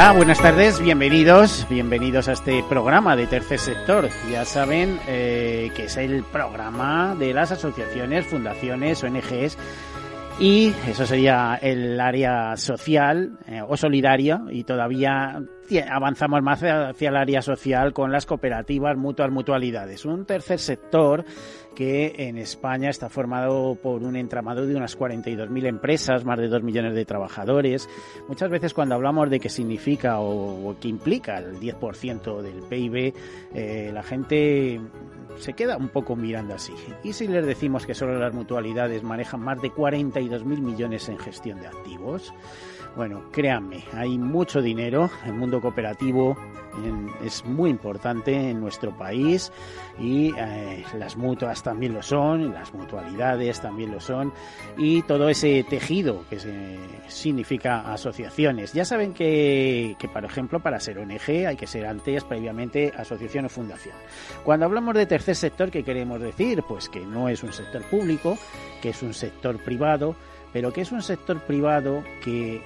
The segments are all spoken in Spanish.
Buenas tardes, bienvenidos, bienvenidos a este programa de Tercer Sector. Ya saben eh, que es el programa de las asociaciones, fundaciones, ONGs y eso sería el área social eh, o solidaria y todavía avanzamos más hacia el área social con las cooperativas, mutuas, mutualidades. Un tercer sector que en España está formado por un entramado de unas 42.000 empresas, más de 2 millones de trabajadores. Muchas veces cuando hablamos de qué significa o, qué implica el 10% del PIB, eh, la gente se queda un poco mirando así. ¿Y si les decimos que solo las mutualidades manejan más de 42.000 millones en gestión de activos? Bueno, créanme, hay mucho dinero. El mundo cooperativo es muy importante en nuestro país y eh, las mutuas también lo son, las mutualidades también lo son y todo ese tejido que significa asociaciones. Ya saben que, que, por ejemplo, para ser ONG hay que ser antes, previamente, asociación o fundación. Cuando hablamos de tercer sector, ¿qué queremos decir? Pues que no es un sector público, que es un sector privado, pero que es un sector privado que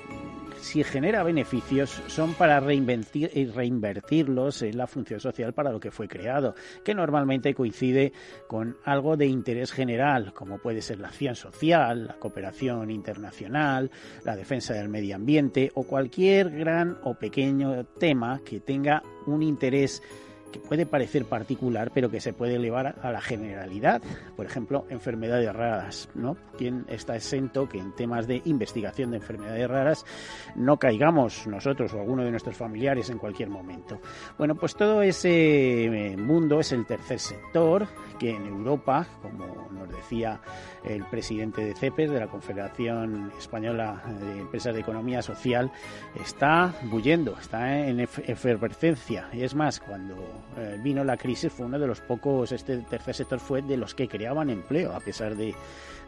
si genera beneficios son para reinvertirlos en la función social para lo que fue creado, que normalmente coincide con algo de interés general, como puede ser la acción social, la cooperación internacional, la defensa del medio ambiente o cualquier gran o pequeño tema que tenga un interés que puede parecer particular, pero que se puede elevar a la generalidad. Por ejemplo, enfermedades raras, ¿no? ¿Quién está exento que en temas de investigación de enfermedades raras no caigamos nosotros o alguno de nuestros familiares en cualquier momento? Bueno, pues todo ese eh, mundo es el tercer sector que en Europa, como nos decía el presidente de CEPES, de la Confederación Española de Empresas de Economía Social, está bullendo, está en efervescencia. Y es más, cuando eh, vino la crisis fue uno de los pocos, este tercer sector fue de los que creaban empleo, a pesar de,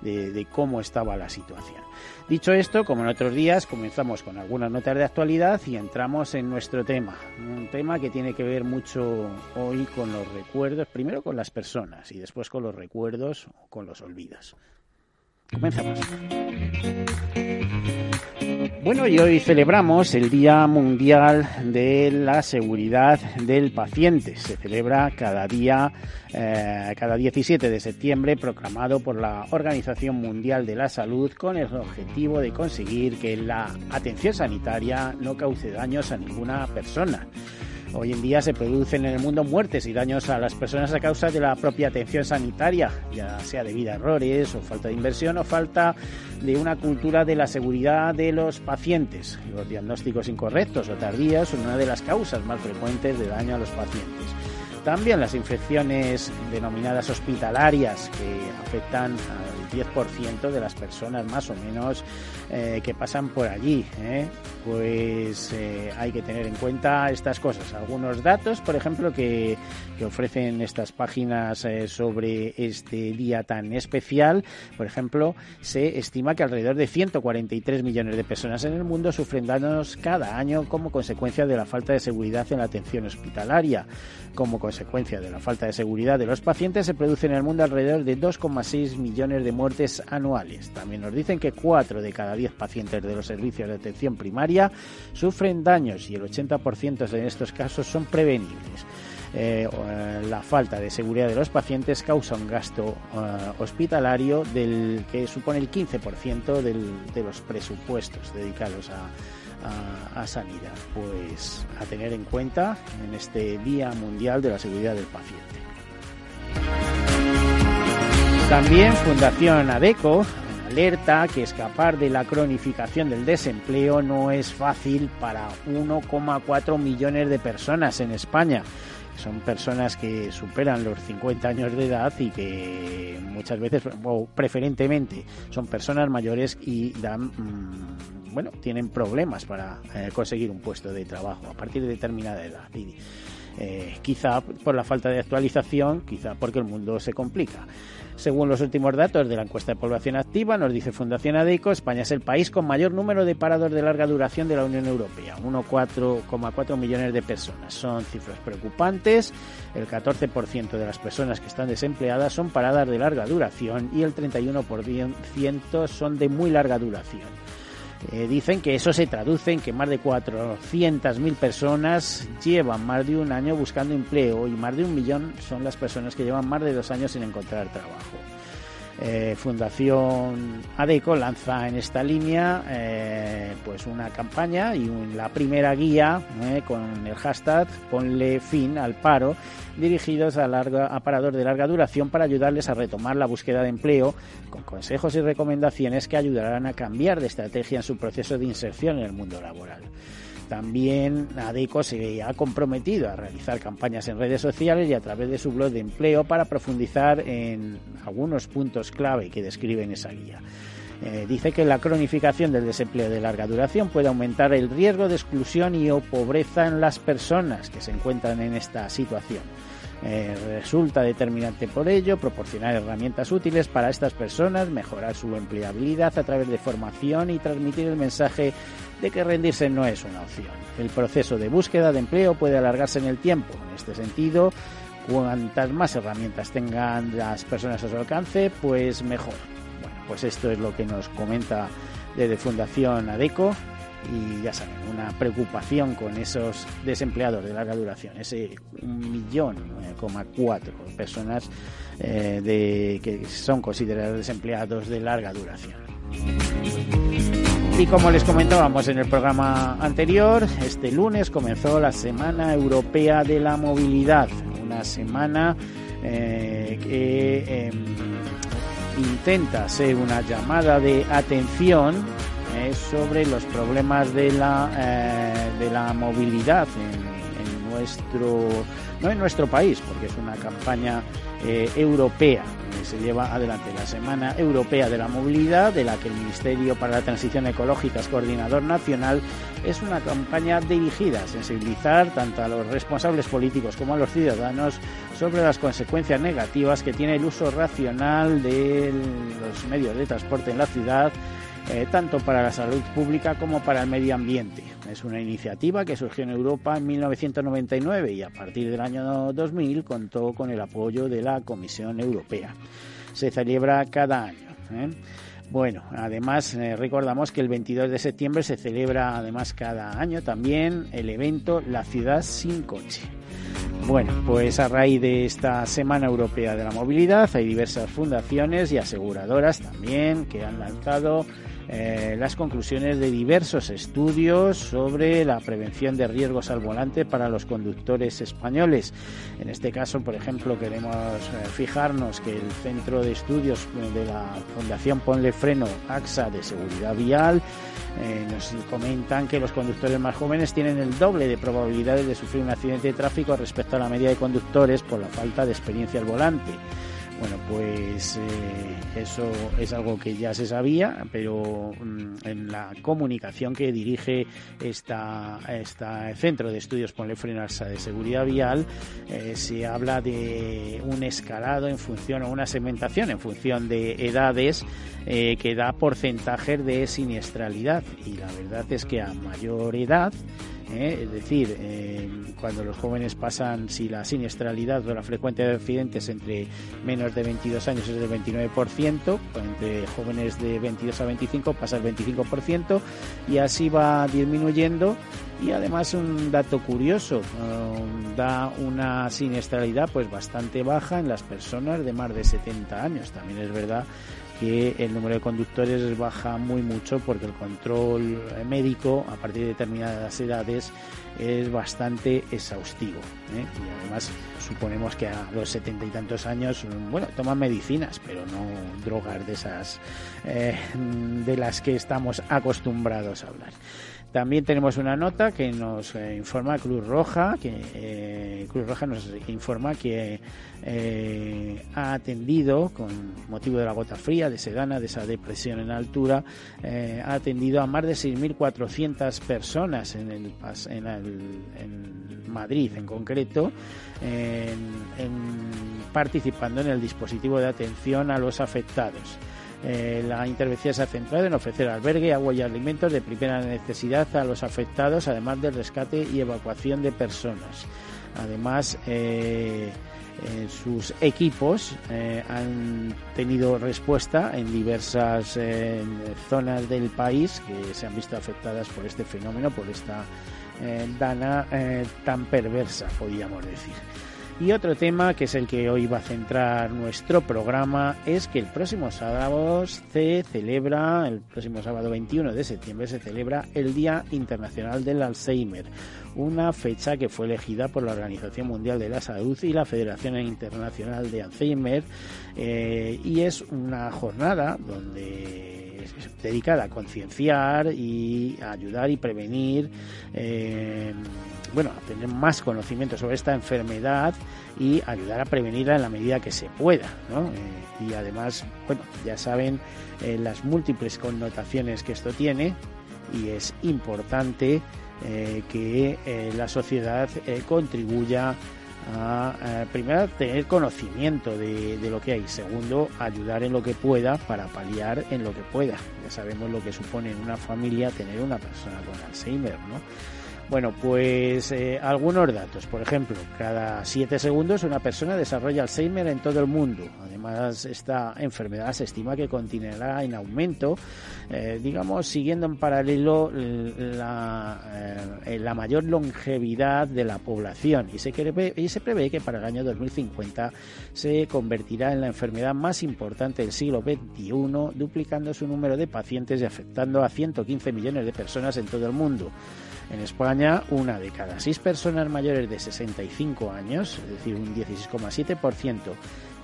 de, cómo estaba la situación. Dicho esto, como en otros días, comenzamos con algunas notas de actualidad y entramos en nuestro tema. Un tema que tiene que ver mucho hoy con los recuerdos, primero con las personas y después con los recuerdos con los olvidos. Comenzamos. Bueno, y hoy celebramos el Día Mundial de la Seguridad del Paciente. Se celebra cada día, eh, cada 17 de septiembre, proclamado por la Organización Mundial de la Salud con el objetivo de conseguir que la atención sanitaria no cause daños a ninguna persona. Hoy en día se producen en el mundo muertes y daños a las personas a causa de la propia atención sanitaria, ya sea debido a errores o falta de inversión o falta de una cultura de la seguridad de los pacientes. Los diagnósticos incorrectos o tardíos son una de las causas más frecuentes de daño a los pacientes. También las infecciones denominadas hospitalarias que afectan al 10% de las personas más o menos eh, que pasan por allí. ¿eh? Pues eh, hay que tener en cuenta estas cosas. Algunos datos, por ejemplo, que, que ofrecen estas páginas sobre este día tan especial. Por ejemplo, se estima que alrededor de 143 millones de personas en el mundo sufren daños cada año como consecuencia de la falta de seguridad en la atención hospitalaria. Como consecuencia de la falta de seguridad de los pacientes, se producen en el mundo alrededor de 2,6 millones de muertes anuales. También nos dicen que 4 de cada 10 pacientes de los servicios de atención primaria sufren daños y el 80% de estos casos son prevenibles. Eh, la falta de seguridad de los pacientes causa un gasto eh, hospitalario del que supone el 15% de los presupuestos dedicados a, a, sanidad. Pues a tener en cuenta en este Día Mundial de la Seguridad del Paciente. También Fundación ADECO alerta que escapar de la cronificación del desempleo no es fácil para 1,4 millones de personas en España. Son personas que superan los 50 años de edad y que muchas veces, o preferentemente, son personas mayores y dan, mm, bueno, tienen problemas para eh, conseguir un puesto de trabajo a partir de determinada edad. Eh, quizá por la falta de actualización, quizá porque el mundo se complica. Según los últimos datos de la encuesta de población activa, nos dice Fundación ADECO, España es el país con mayor número de parados de larga duración de la Unión Europea, 1,4 millones de personas. Son cifras preocupantes. El 14% de las personas que están desempleadas son paradas de larga duración y el 31% son de muy larga duración. Eh, dicen que eso se traduce en que más de 400.000 personas llevan más de un año buscando empleo y más de un millón son las personas que llevan más de dos años sin encontrar trabajo. Eh, Fundación ADECO lanza en esta línea eh, pues una campaña y la primera guía eh, con el hashtag ponle fin al paro dirigidos a, larga, parador de larga duración para ayudarles a retomar la búsqueda de empleo con consejos y recomendaciones que ayudarán a cambiar de estrategia en su proceso de inserción en el mundo laboral. También ADECO se ha comprometido a realizar campañas en redes sociales y a través de su blog de empleo para profundizar en algunos puntos clave que describen esa guía. Eh, dice que la cronificación del desempleo de larga duración puede aumentar el riesgo de exclusión y o pobreza en las personas que se encuentran en esta situación. Eh, resulta determinante por ello proporcionar herramientas útiles para estas personas, mejorar su empleabilidad a través de formación y transmitir el mensaje de que rendirse no es una opción. El proceso de búsqueda de empleo puede alargarse en el tiempo. En este sentido, cuantas más herramientas tengan las personas a su alcance, pues mejor. Bueno, pues esto es lo que nos comenta desde Fundación ADECO y ya saben, una preocupación con esos desempleados de larga duración, ese millón coma cuatro personas eh, de, que son considerados desempleados de larga duración. Y como les comentábamos en el programa anterior, este lunes comenzó la Semana Europea de la Movilidad, una semana eh, que em, intenta ser una llamada de atención eh, sobre los problemas de la, eh, de la movilidad en, nuestro, no en nuestro país, porque es una campaña europea se lleva adelante. La Semana Europea de la Movilidad, de la que el Ministerio para la Transición Ecológica es coordinador nacional, es una campaña dirigida a sensibilizar tanto a los responsables políticos como a los ciudadanos sobre las consecuencias negativas que tiene el uso racional de los medios de transporte en la ciudad, eh, tanto para la salud pública como para el medio ambiente. Es una iniciativa que surgió en Europa en 1999 y a partir del año 2000 contó con el apoyo de la Comisión Europea. Se celebra cada año. ¿eh? Bueno, además eh, recordamos que el 22 de septiembre se celebra además cada año también el evento La ciudad sin coche. Bueno, pues a raíz de esta Semana Europea de la Movilidad hay diversas fundaciones y aseguradoras también que han lanzado eh, las conclusiones de diversos estudios sobre la prevención de riesgos al volante para los conductores españoles. En este caso, por ejemplo, queremos eh, fijarnos que el Centro de Estudios de la Fundación Ponle Freno AXA de Seguridad Vial eh, nos comentan que los conductores más jóvenes tienen el doble de probabilidades de sufrir un accidente de tráfico respecto a la media de conductores por la falta de experiencia al volante. Bueno, pues eh, eso es algo que ya se sabía, pero mm, en la comunicación que dirige esta, esta Centro de Estudios Ponlefrenarsa de Seguridad Vial, eh, se habla de un escalado en función o una segmentación en función de edades eh, que da porcentajes de siniestralidad. Y la verdad es que a mayor edad, ¿eh? es decir, eh, cuando los jóvenes pasan, si la siniestralidad o la frecuencia de accidentes entre menos de 22 años es del 29%, entre jóvenes de 22 a 25 pasa el 25% y así va disminuyendo y además un dato curioso um, da una siniestralidad pues bastante baja en las personas de más de 70 años también es verdad que el número de conductores baja muy mucho porque el control médico a partir de determinadas edades es bastante exhaustivo. ¿eh? Y además suponemos que a los setenta y tantos años, bueno, toman medicinas, pero no drogas de esas eh, de las que estamos acostumbrados a hablar. También tenemos una nota que nos eh, informa Cruz Roja, que eh, Cruz Roja nos informa que eh, ha atendido, con motivo de la gota fría, de Sedana, de esa depresión en altura, ha atendido a más de 6.400 personas en, el, en, en Madrid en concreto, participando en el dispositivo de atención a los afectados. Eh, la intervención se ha centrado en ofrecer albergue, agua y alimentos de primera necesidad a los afectados, además del rescate y evacuación de personas. Además, eh, eh, sus equipos han tenido respuesta en diversas zonas del país que se han visto afectadas por este fenómeno, por esta dana tan perversa, podríamos decir. Y otro tema, que es el que hoy va a centrar nuestro programa, es que el próximo sábado se celebra, el próximo sábado 21 de septiembre, se celebra el Día Internacional del Alzheimer, una fecha que fue elegida por la Organización Mundial de la Salud y la Federación Internacional de Alzheimer, eh, y es una jornada donde dedicada a concienciar y ayudar y prevenir eh, bueno, a tener más conocimiento sobre esta enfermedad y ayudar a prevenirla en la medida que se pueda, ¿no? Eh, y además, bueno, ya saben eh, las múltiples connotaciones que esto tiene y es importante eh, que la sociedad contribuya a, primero, tener conocimiento de, lo que hay, segundo, ayudar en lo que pueda para paliar en lo que pueda. Ya sabemos lo que supone en una familia tener una persona con Alzheimer, ¿no? Bueno, pues eh, algunos datos. Por ejemplo, cada siete segundos una persona desarrolla Alzheimer en todo el mundo. Además, esta enfermedad se estima que continuará en aumento, eh, digamos, siguiendo en paralelo la, eh, la, mayor longevidad de la población. Y se, y se prevé que para el año 2050 se convertirá en la enfermedad más importante del siglo XXI, duplicando su número de pacientes y afectando a 115 millones de personas en todo el mundo. En España, una de cada seis personas mayores de 65 años, es decir, un 16,7%,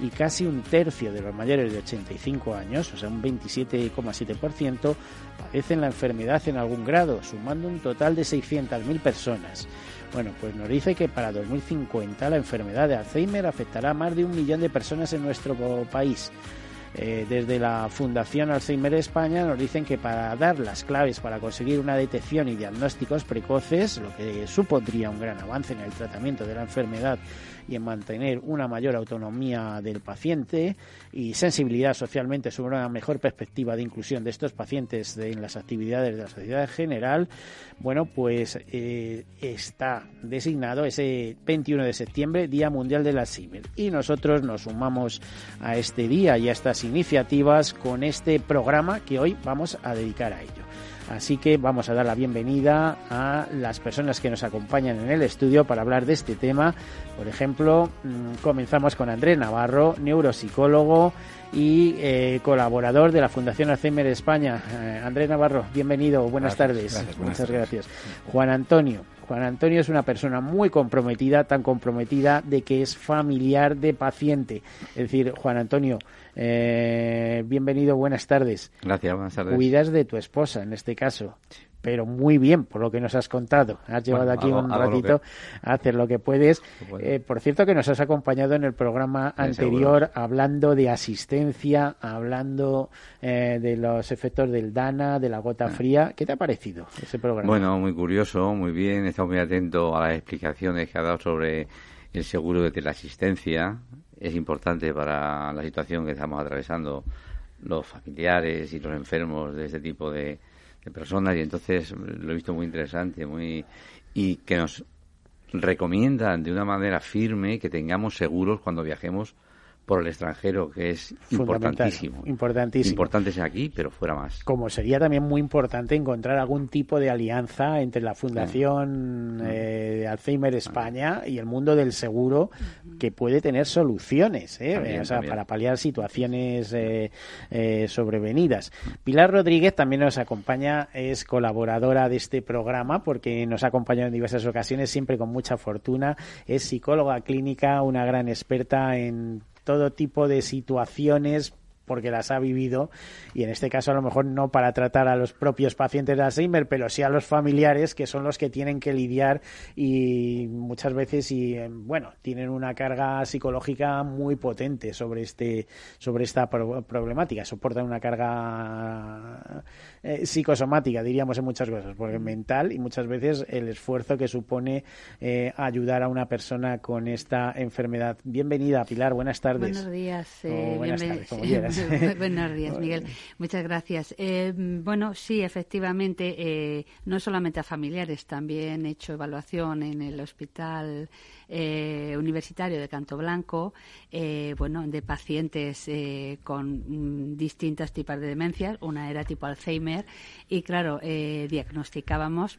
y casi un tercio de los mayores de 85 años, o sea, un 27,7%, padecen la enfermedad en algún grado, sumando un total de 600.000 personas. Bueno, pues nos dice que para 2050 la enfermedad de Alzheimer afectará a más de un millón de personas en nuestro país. Eh, desde la Fundación Alzheimer España nos dicen que para dar las claves para conseguir una detección y diagnósticos precoces, lo que supondría un gran avance en el tratamiento de la enfermedad y en mantener una mayor autonomía del paciente y sensibilidad socialmente sobre una mejor perspectiva de inclusión de estos pacientes en las actividades de la sociedad en general, bueno, pues eh, está designado ese 21 de septiembre, Día Mundial del Alzheimer. Y nosotros nos sumamos a este día y a estas iniciativas con este programa que hoy vamos a dedicar a ello. Así que vamos a dar la bienvenida a las personas que nos acompañan en el estudio para hablar de este tema. Por ejemplo, mm, comenzamos con Andrés Navarro, neuropsicólogo y eh, colaborador de la Fundación Alzheimer España. Eh, Andrés Navarro, bienvenido, buenas tardes. Muchas gracias. Juan Antonio. Juan Antonio es una persona muy comprometida, tan comprometida de que es familiar de paciente. Es decir, Juan Antonio, eh, bienvenido, buenas tardes. Gracias, buenas tardes. Cuidas de tu esposa en este caso pero muy bien por lo que nos has contado. Has llevado aquí un ratito a hacer lo que puedes. Eh, por cierto, que nos has acompañado en el programa anterior hablando de asistencia, hablando eh, de los efectos del DANA, de la gota ah. fría. ¿Qué te ha parecido ese programa? Bueno, muy curioso, muy bien. He estado muy atento a las explicaciones que ha dado sobre el seguro de teleasistencia. Es importante para la situación que estamos atravesando los familiares y los enfermos de este tipo de de personas y entonces lo he visto muy interesante muy y que nos recomiendan de una manera firme que tengamos seguros cuando viajemos por el extranjero, que es importantísimo. Importantísimo. Importante sea aquí, pero fuera más. Como sería también muy importante encontrar algún tipo de alianza entre la Fundación eh, Alzheimer España y el mundo del seguro que puede tener soluciones ¿eh? o sea, para paliar situaciones eh, eh, sobrevenidas. Pilar Rodríguez también nos acompaña, es colaboradora de este programa porque nos ha acompañado en diversas ocasiones, siempre con mucha fortuna. Es psicóloga clínica, una gran experta en todo tipo de situaciones porque las ha vivido y en este caso a lo mejor no para tratar a los propios pacientes de Alzheimer, pero sí a los familiares que son los que tienen que lidiar y muchas veces y eh, bueno, tienen una carga psicológica muy potente sobre este sobre esta problemática, soportan una carga eh, psicosomática, diríamos en muchas cosas, porque mental y muchas veces el esfuerzo que supone eh, ayudar a una persona con esta enfermedad. Bienvenida, Pilar, buenas tardes. Buenos días. buenas tardes, como Buenos días, Miguel. Muchas gracias. Eh, bueno, sí, efectivamente, eh, no solamente a familiares, también he hecho evaluación en el Hospital eh, Universitario de Canto Blanco, bueno, de pacientes con mm, distintas tipos de demencias. Una era tipo Alzheimer y, claro, diagnosticábamos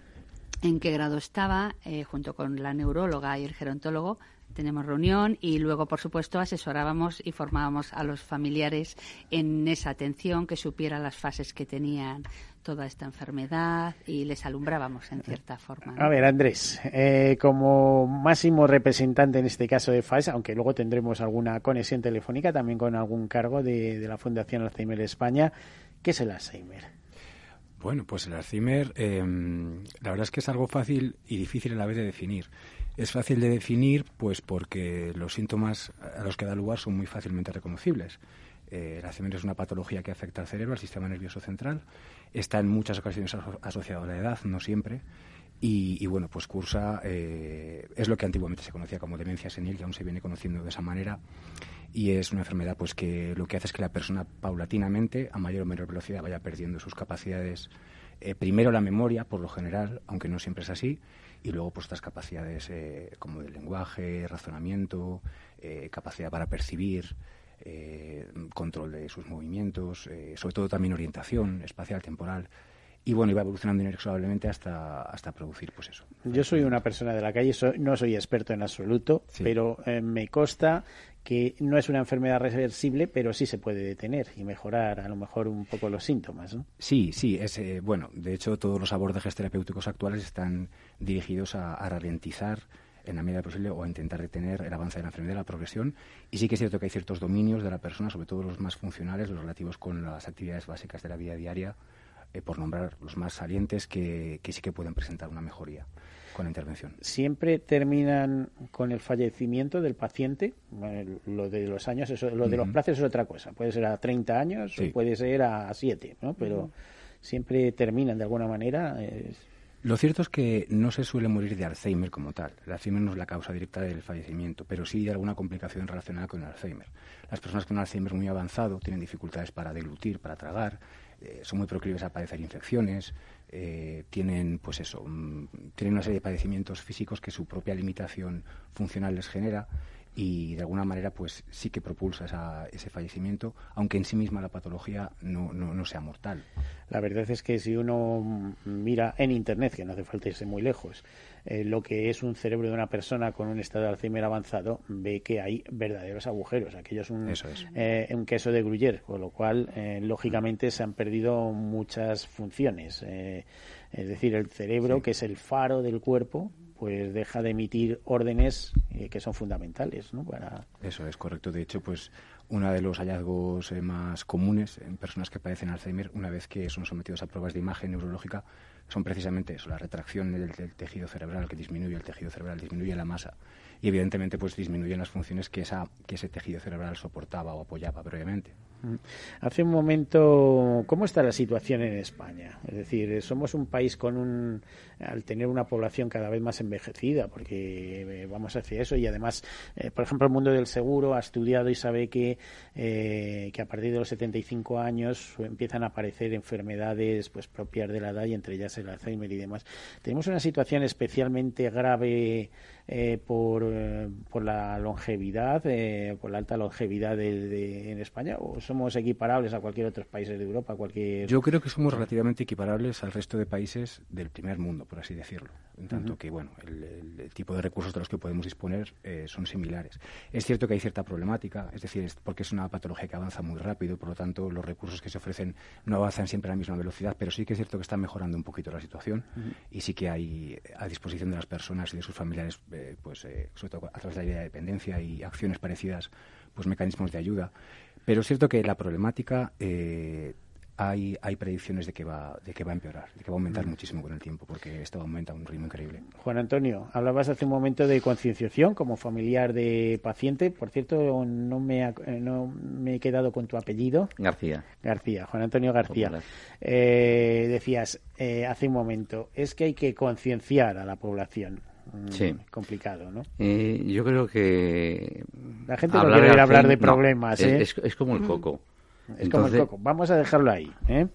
en qué grado estaba, junto con la neuróloga y el gerontólogo, tenemos reunión y luego, por supuesto, asesorábamos y formábamos a los familiares en esa atención, que supiera las fases que tenían toda esta enfermedad y les alumbrábamos en cierta forma. A ver, Andrés, eh, como máximo representante en este caso de FAS, aunque luego tendremos alguna conexión telefónica también con algún cargo de, la Fundación Alzheimer España, ¿qué es el Alzheimer? Bueno, pues el Alzheimer, eh, la verdad es que es algo fácil y difícil a la vez de definir. Es fácil de definir, pues porque los síntomas a los que da lugar son muy fácilmente reconocibles. Eh, el Alzheimer es una patología que afecta al cerebro, al sistema nervioso central. Está en muchas ocasiones asociado a la edad, no siempre. Y, bueno, pues cursa, eh, es lo que antiguamente se conocía como demencia senil, que aún se viene conociendo de esa manera. Y es una enfermedad pues que lo que hace es que la persona paulatinamente, a mayor o menor velocidad, vaya perdiendo sus capacidades. Eh, primero la memoria, por lo general, aunque no siempre es así, y luego pues estas capacidades eh, como de lenguaje, razonamiento, eh, capacidad para percibir, control de sus movimientos, sobre todo también orientación espacial, temporal. Y bueno, iba evolucionando inexorablemente hasta, hasta producir pues eso. Yo soy una persona de la calle, no soy experto en absoluto, pero me consta que no es una enfermedad reversible, pero sí se puede detener y mejorar a lo mejor un poco los síntomas. ¿no? Sí, sí, es, eh, bueno, de hecho todos los abordajes terapéuticos actuales están dirigidos a, ralentizar en la medida posible o a intentar detener el avance de la enfermedad, la progresión. Y sí que es cierto que hay ciertos dominios de la persona, sobre todo los más funcionales, los relativos con las actividades básicas de la vida diaria, eh, por nombrar los más salientes, que, que sí que pueden presentar una mejoría con la intervención. Siempre terminan con el fallecimiento del paciente. lo de los años, eso, lo de los plazos es otra cosa. Puede ser a 30 años o puede ser a 7, ¿no? Pero siempre terminan de alguna manera. Lo cierto es que no se suele morir de Alzheimer como tal. El Alzheimer no es la causa directa del fallecimiento, pero sí de alguna complicación relacionada con el Alzheimer. Las personas con Alzheimer muy avanzado tienen dificultades para deglutir, para tragar, eh, son muy proclives a padecer infecciones, eh, tienen, pues eso, mm, tienen una serie de padecimientos físicos que su propia limitación funcional les genera y de alguna manera pues sí que propulsa ese fallecimiento, aunque en sí misma la patología no, no, no, sea mortal. La verdad es que si uno mira en Internet, que no hace falta irse muy lejos, eh, lo que es un cerebro de una persona con un estado de Alzheimer avanzado, ve que hay verdaderos agujeros. Aquello es un, eh, un queso de Gruyère, con lo cual, eh, lógicamente, se han perdido muchas funciones. es decir, el cerebro, que es el faro del cuerpo, pues deja de emitir órdenes que son fundamentales, ¿no? Para... Eso es correcto. De hecho, pues uno de los hallazgos más comunes en personas que padecen Alzheimer, una vez que son sometidos a pruebas de imagen neurológica, son precisamente eso, la retracción del, tejido cerebral que disminuye el tejido cerebral, disminuye la masa y evidentemente pues disminuyen las funciones que, esa, que ese tejido cerebral soportaba o apoyaba previamente. Hace un momento, ¿cómo está la situación en España? Es decir, somos un país con un, al tener una población cada vez más envejecida, porque eh, vamos hacia eso y además, eh, por ejemplo, el mundo del seguro ha estudiado y sabe que, eh, que a partir de los 75 años empiezan a aparecer enfermedades pues propias de la edad y entre ellas el Alzheimer y demás. Tenemos una situación especialmente grave eh, por, eh, por la longevidad, eh, por la alta longevidad de, en España? ¿O somos equiparables a cualquier otro país de Europa? Cualquier... Yo creo que somos relativamente equiparables al resto de países del primer mundo, por así decirlo. En tanto que, bueno, el, tipo de recursos de los que podemos disponer son similares. Es cierto que hay cierta problemática, es decir, es porque es una patología que avanza muy rápido, por lo tanto, los recursos que se ofrecen no avanzan siempre a la misma velocidad, pero sí que es cierto que está mejorando un poquito la situación y sí que hay a disposición de las personas y de sus familiares eh, pues eh, sobre todo a través de la idea de dependencia y acciones parecidas, pues mecanismos de ayuda. Pero es cierto que la problemática eh, hay, hay predicciones de que va de que va a empeorar, de que va a aumentar mm. muchísimo con el tiempo, porque esto aumenta a un ritmo increíble. Juan Antonio, hablabas hace un momento de concienciación como familiar de paciente. Por cierto, no me, no me he quedado con tu apellido. García. García, Juan Antonio García. decías hace un momento, es que hay que concienciar a la población. Mm, sí. complicado, ¿no? Eh, yo creo que... La gente no quiere hablar de problemas, ¿eh? es, como el mm. coco. Es como el coco. Vamos a dejarlo ahí, ¿eh?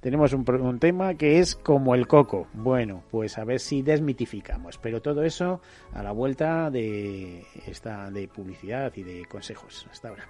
Tenemos un, un, tema que es como el coco. Bueno, pues a ver si desmitificamos. Pero todo eso a la vuelta de esta de publicidad y de consejos. Hasta ahora.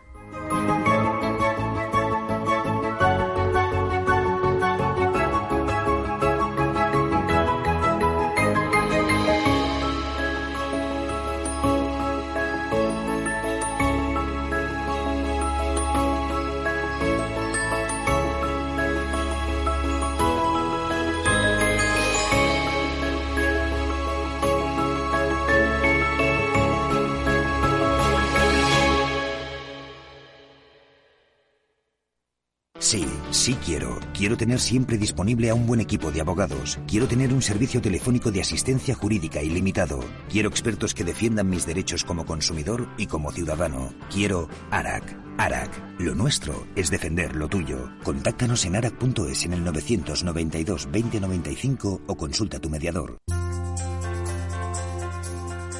Quiero. Tener siempre disponible a un buen equipo de abogados. Quiero tener un servicio telefónico de asistencia jurídica ilimitado. Quiero expertos que defiendan mis derechos como consumidor y como ciudadano. Quiero ARAC. ARAC. Lo nuestro es defender lo tuyo. Contáctanos en arac.es en el 992 2095 o consulta a tu mediador.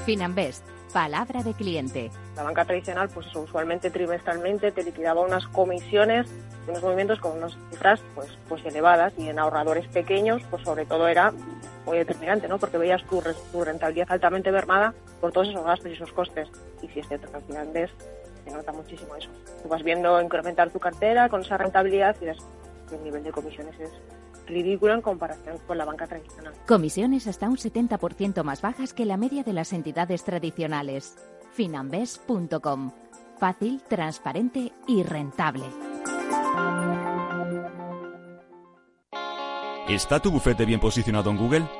Finanbest Palabra de cliente. La banca tradicional, pues usualmente trimestralmente te liquidaba unas comisiones, unos movimientos con unas cifras pues, pues elevadas y en ahorradores pequeños, pues sobre todo era muy determinante, ¿no? Porque veías tu, tu rentabilidad altamente mermada por todos esos gastos y esos costes. Y si es cierto que al final ves, se nota muchísimo eso. Tú vas viendo incrementar tu cartera con esa rentabilidad y ves que el nivel de comisiones es ridículo en comparación con la banca tradicional. Comisiones hasta un 70% más bajas que la media de las entidades tradicionales. Finambes.com. Fácil, transparente y rentable. ¿Está tu bufete bien posicionado en Google?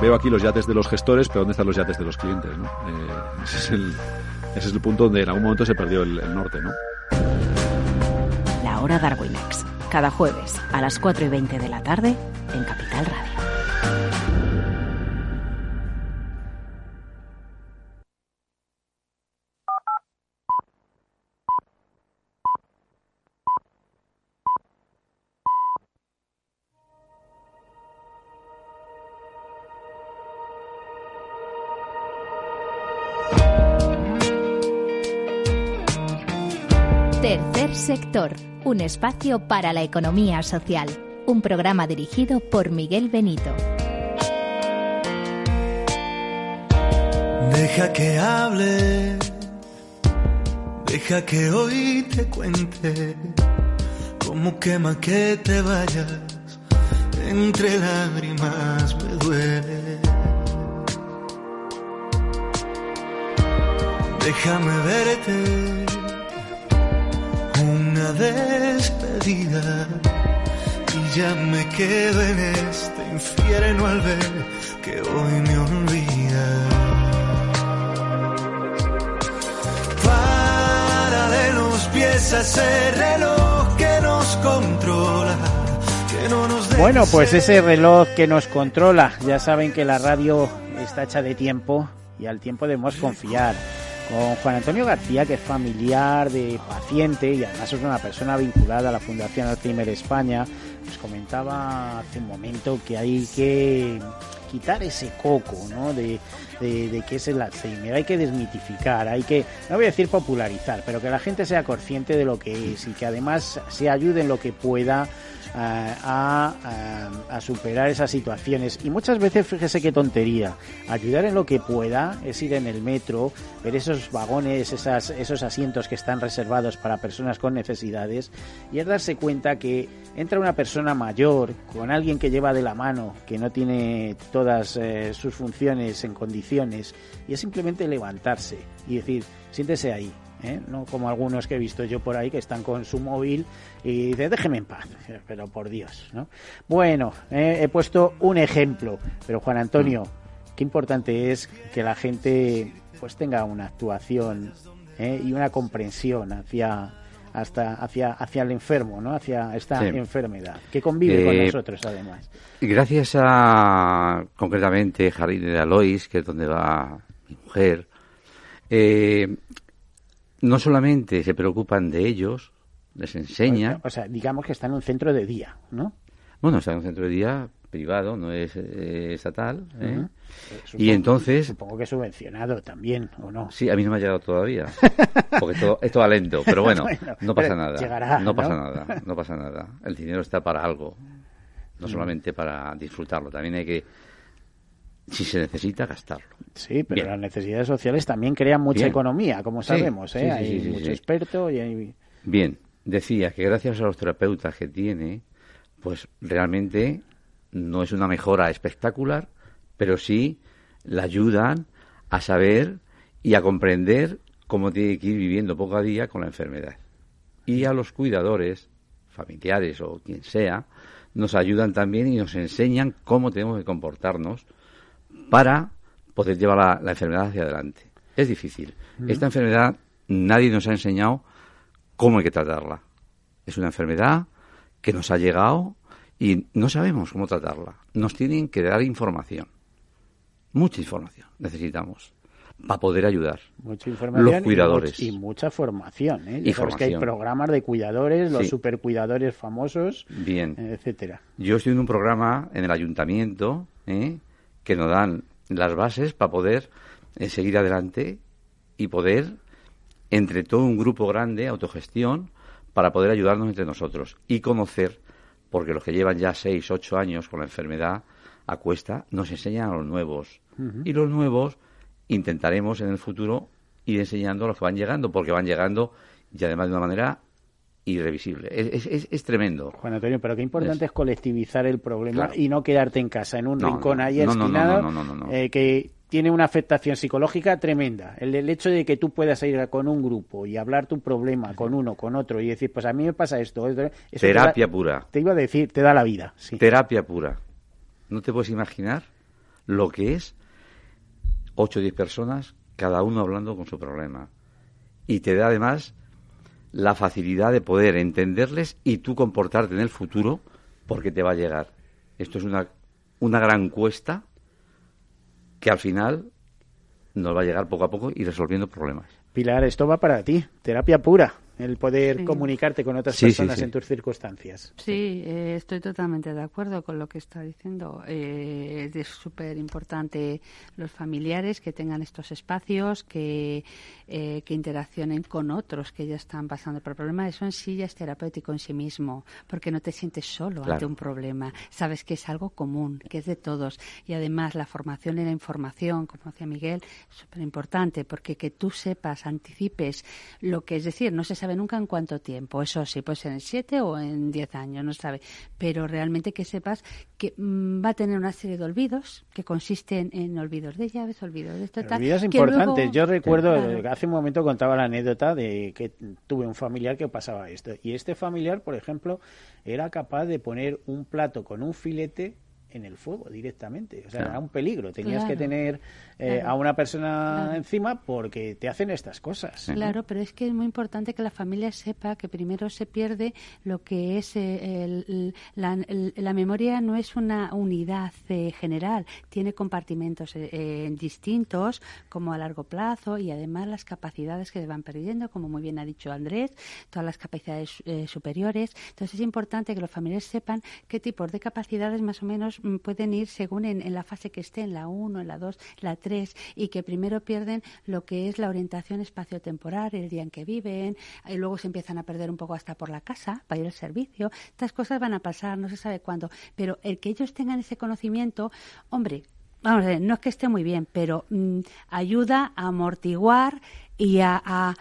Veo aquí los yates de los gestores, pero ¿dónde están los yates de los clientes? ¿no? Eh, ese, es el, punto donde en algún momento se perdió el, el norte. ¿no? La hora Darwinex, cada jueves a las 4 y 20 de la tarde en Capital Radio. Un espacio para la economía social. Un programa dirigido por Miguel Benito. Deja que hable, deja que hoy te cuente cómo quema que te vayas. Entre lágrimas me duele. Déjame verte despedida y ya me quedo en este infierno al ver que hoy me olvida. Para de los pies a ese reloj que nos controla. Que no nos bueno, pues ese reloj que nos controla, ya saben que la radio está hecha de tiempo y al tiempo debemos confiar con Juan Antonio García, que es familiar de paciente y además es una persona vinculada a la Fundación Alzheimer España, nos comentaba hace un momento que hay que quitar ese coco, ¿no? De, de, qué es el Alzheimer. Hay que desmitificar, hay que, no voy a decir popularizar, pero que la gente sea consciente de lo que es y que además se ayude en lo que pueda a, a, a, superar esas situaciones. Y muchas veces, fíjese qué tontería, ayudar en lo que pueda es ir en el metro, ver esos vagones, esas, esos asientos que están reservados para personas con necesidades y es darse cuenta que entra una persona mayor con alguien que lleva de la mano, que no tiene todas eh, sus funciones en condiciones y es simplemente levantarse y decir, siéntese ahí, ¿eh? no como algunos que he visto yo por ahí que están con su móvil y dicen déjeme en paz, pero por Dios, ¿no? Bueno, eh, he puesto un ejemplo, pero Juan Antonio, qué importante es que la gente pues tenga una actuación ¿eh? y una comprensión hacia hasta hacia hacia el enfermo, ¿no? Hacia esta sí. enfermedad que convive con nosotros además. Gracias a concretamente Jardín de Alois, que es donde va mi mujer, eh, no solamente se preocupan de ellos, les enseñan. O sea, digamos que está en un centro de día, ¿no? Bueno, está en un centro de día privado, no es eh, estatal. ¿eh? Uh -huh. supongo, y entonces. Supongo que subvencionado también, ¿o no? Sí, a mí no me ha llegado todavía. Porque todo, esto va lento. Pero bueno, bueno no pasa nada. Llegará, no, ¿no, pasa nada. No pasa nada. El dinero está para algo. No solamente para disfrutarlo. También hay que si se necesita gastarlo. Sí, pero Bien. las necesidades sociales también crean mucha Bien. economía, como sabemos, ¿eh? Sí, hay sí, mucho experto y hay... Bien, decía que gracias a los terapeutas que tiene, pues realmente no es una mejora espectacular, pero sí la ayudan a saber y a comprender cómo tiene que ir viviendo poco a día con la enfermedad. Y a los cuidadores, familiares o quien sea, nos ayudan también y nos enseñan cómo tenemos que comportarnos para poder llevar la, la enfermedad hacia adelante. Es difícil. Esta enfermedad nadie nos ha enseñado cómo hay que tratarla. Es una enfermedad que nos ha llegado y no sabemos cómo tratarla. Nos tienen que dar información. Mucha información necesitamos para poder ayudar. Mucha información los cuidadores. Y, much, y mucha formación. ¿eh? Y formación. que hay programas de cuidadores, los sí. supercuidadores famosos, Bien. etcétera. Yo estoy en un programa en el ayuntamiento ¿eh? Que nos dan las bases para poder eh, seguir adelante y poder, entre todo un grupo grande, autogestión, para poder ayudarnos entre nosotros y conocer, porque los que llevan ya seis, ocho años con la enfermedad a cuesta, nos enseñan a los nuevos. Uh -huh. Y los nuevos intentaremos en el futuro ir enseñando a los que van llegando, porque van llegando y además de una manera irrevisible. Es, es, es, tremendo. Juan Antonio, pero qué importante es, es colectivizar el problema claro. y no quedarte en casa, en un no, rincón ahí esquinado, no, no, eh, que tiene una afectación psicológica tremenda. El, el, hecho de que tú puedas ir con un grupo y hablar tu problema con uno, con otro y decir, pues a mí me pasa esto. Eso Terapia te da, pura. Te iba a decir, te da la vida. Sí. Terapia pura. No te puedes imaginar lo que es 8 o 10 personas, cada uno hablando con su problema. Y te da además la facilidad de poder entenderles y tú comportarte en el futuro porque te va a llegar. Esto es una, una gran cuesta que al final nos va a llegar poco a poco y resolviendo problemas. Pilar, esto va para ti, terapia pura el poder sí. comunicarte con otras Sí, sí, personas sí. en tus circunstancias. Sí, eh, estoy totalmente de acuerdo con lo que está diciendo. Eh, es súper importante los familiares que tengan estos espacios, que, eh, que interaccionen con otros que ya están pasando por el problema. Eso en sí ya es terapéutico en sí mismo, porque no te sientes solo Claro. ante un problema. Sabes que es algo común, que es de todos. Y además la formación y la información, como decía Miguel, es súper importante, porque que tú sepas, anticipes lo que es decir, no se sabe nunca en cuánto tiempo. Eso sí, puede ser en siete o en diez años, no sabe. Pero realmente que sepas que mm, va a tener una serie de olvidos que consisten en olvidos de llaves, olvidos de esto, tal, Olvidos importantes. luego- Yo recuerdo, Claro. hace un momento contaba la anécdota de que tuve un familiar que pasaba esto. Y este familiar, por ejemplo, era capaz de poner un plato con un filete en el fuego directamente. O sea, Claro. era un peligro. Tenías que tener eh, Claro. a una persona Claro. encima porque te hacen estas cosas. Claro, pero es que es muy importante que la familia sepa que primero se pierde lo que es eh, el- la, el- la memoria no es una unidad eh, general, tiene compartimentos eh, distintos como a largo plazo y además las capacidades que se van perdiendo, como muy bien ha dicho Andrés, todas las capacidades eh, superiores. Entonces es importante que los familiares sepan qué tipos de capacidades más o menos pueden ir según en, en la fase que esté, en la 1, en la 2, la 3, y que primero pierden lo que es la orientación espaciotemporal, el día en que viven, y luego se empiezan a perder un poco hasta por la casa, para ir al servicio. Estas cosas van a pasar, no se sabe cuándo, pero el que ellos tengan ese conocimiento, hombre, vamos a ver, no es que esté muy bien, pero mm, ayuda a amortiguar y a, a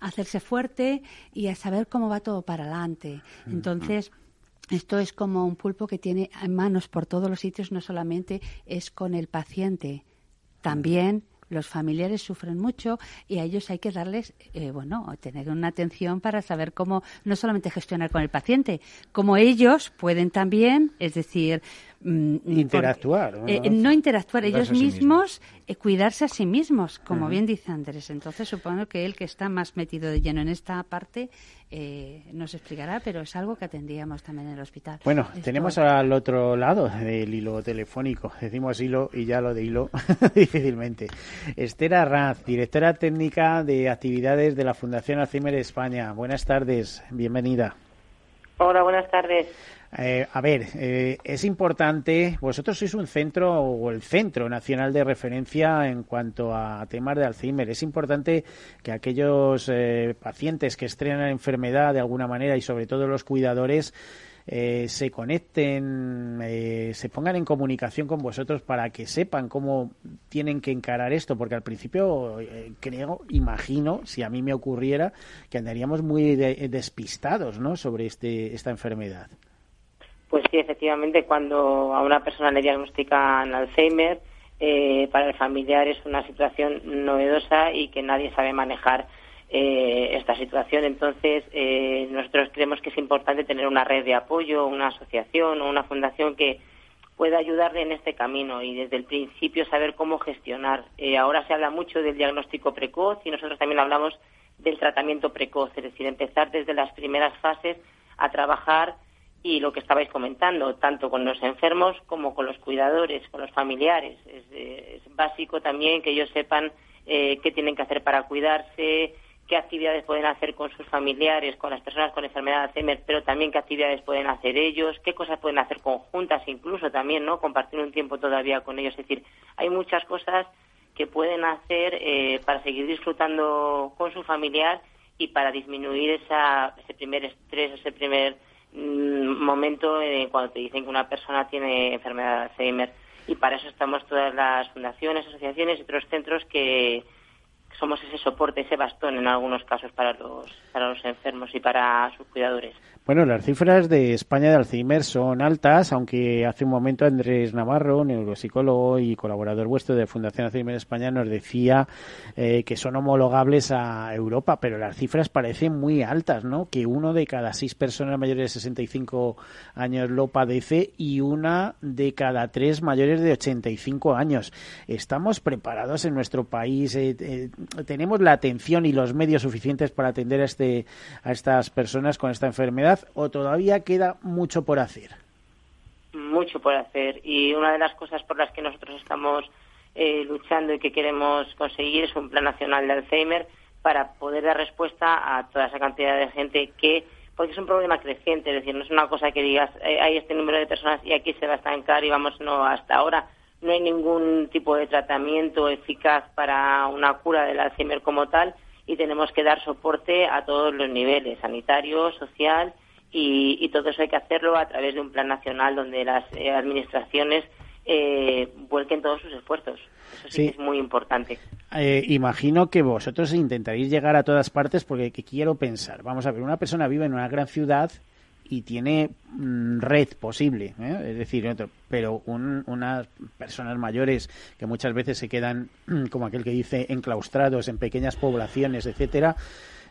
hacerse fuerte y a saber cómo va todo para adelante. Entonces, esto es como un pulpo que tiene manos por todos los sitios, no solamente es con el paciente, también los familiares sufren mucho y a ellos hay que darles, eh, bueno, tener una atención para saber cómo no solamente gestionar con el paciente, como ellos pueden también, es decir, Interactuar, porque- ¿no? eh, no interactuar Cuidarse ellos sí mismos, eh, cuidarse a sí mismos, como bien dice Andrés. Entonces supongo que él que está más metido de lleno en esta parte eh, nos explicará, pero es algo que atendíamos también en el hospital. Bueno, Esto- tenemos al otro lado del hilo telefónico. Decimos hilo y ya lo de hilo difícilmente. Esther Arraz, directora técnica de actividades de la Fundación Alzheimer España. Buenas tardes, bienvenida. Hola, buenas tardes. Eh, a ver, eh, es importante, vosotros sois un centro o el centro nacional de referencia en cuanto a temas de Alzheimer. Es importante que aquellos eh, pacientes que estrenan la enfermedad de alguna manera y sobre todo los cuidadores eh, se conecten, eh, se pongan en comunicación con vosotros para que sepan cómo tienen que encarar esto, porque al principio eh, creo, imagino, si a mí me ocurriera, que andaríamos muy de- despistados ¿no? sobre este, esta enfermedad. Pues sí, efectivamente, cuando a una persona le diagnostican Alzheimer, eh, para el familiar es una situación novedosa y que nadie sabe manejar eh, esta situación. Entonces, eh, nosotros creemos que es importante tener una red de apoyo, una asociación o una fundación que pueda ayudarle en este camino y desde el principio saber cómo gestionar. Eh, ahora se habla mucho del diagnóstico precoz y nosotros también hablamos del tratamiento precoz, es decir, empezar desde las primeras fases a trabajar y lo que estabais comentando, tanto con los enfermos como con los cuidadores, con los familiares. Es, básico también que ellos sepan eh, qué tienen que hacer para cuidarse, qué actividades pueden hacer con sus familiares, con las personas con enfermedad de Alzheimer, pero también qué actividades pueden hacer ellos, qué cosas pueden hacer conjuntas incluso también, ¿no? Compartir un tiempo todavía con ellos. Es decir, hay muchas cosas que pueden hacer eh, para seguir disfrutando con su familiar y para disminuir esa, ese primer estrés, ese primer momento eh, cuando te dicen que una persona tiene enfermedad de Alzheimer. Y para eso estamos todas las fundaciones, asociaciones y otros centros que, somos ese soporte, ese bastón en algunos casos para los, para los enfermos y para sus cuidadores. Bueno, las cifras de España de Alzheimer son altas, aunque hace un momento Andrés Navarro, neuropsicólogo y colaborador vuestro de Fundación Alzheimer España, nos decía eh, que son homologables a Europa, pero las cifras parecen muy altas, ¿no? Que uno de cada seis personas mayores de 65 años lo padece y una de cada tres mayores de 85 años. ¿Estamos preparados en nuestro país? Eh, eh, ¿Tenemos la atención y los medios suficientes para atender a, este, a estas personas con esta enfermedad? o todavía queda mucho por hacer? Mucho por hacer y una de las cosas por las que nosotros estamos eh, luchando y que queremos conseguir es un plan nacional de Alzheimer para poder dar respuesta a toda esa cantidad de gente que porque es un problema creciente, es decir, no es una cosa que digas eh, hay este número de personas y aquí se va a estancar y vamos, no, hasta ahora no hay ningún tipo de tratamiento eficaz para una cura del Alzheimer como tal y tenemos que dar soporte a todos los niveles, sanitario, social y, todo eso hay que hacerlo a través de un plan nacional donde las eh, administraciones eh, vuelquen todos sus esfuerzos. Eso sí, es muy importante. Eh, imagino que vosotros intentaréis llegar a todas partes porque quiero pensar, vamos a ver, una persona vive en una gran ciudad y tiene mm, red posible, ¿eh? es decir, pero unas personas mayores que muchas veces se quedan, como aquel que dice, enclaustrados en pequeñas poblaciones, etcétera,